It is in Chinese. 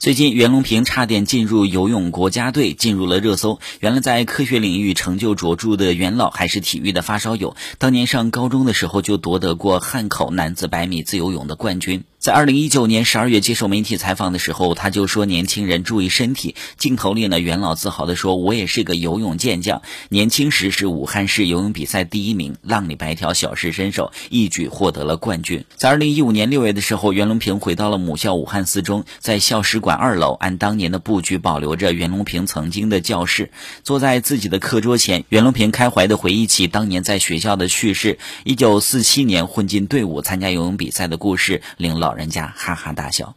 最近，袁隆平差点进入游泳国家队，进入了热搜。原来，在科学领域成就卓著的袁老，还是体育的发烧友。当年上高中的时候，就夺得过汉口男子百米自由泳的冠军。在二零一九年十二月接受媒体采访的时候，他就说：“年轻人注意身体。”镜头里呢，袁老自豪地说：“我也是个游泳健将，年轻时是武汉市游泳比赛第一名，浪里白条，小试身手，一举获得了冠军。”在二零一五年六月的时候，袁隆平回到了母校武汉四中，在校史馆二楼，按当年的布局保留着袁隆平曾经的教室。坐在自己的课桌前，袁隆平开怀地回忆起当年在学校的趣事：一九四七年混进队伍参加游泳比赛的故事，令老。人家哈哈大笑。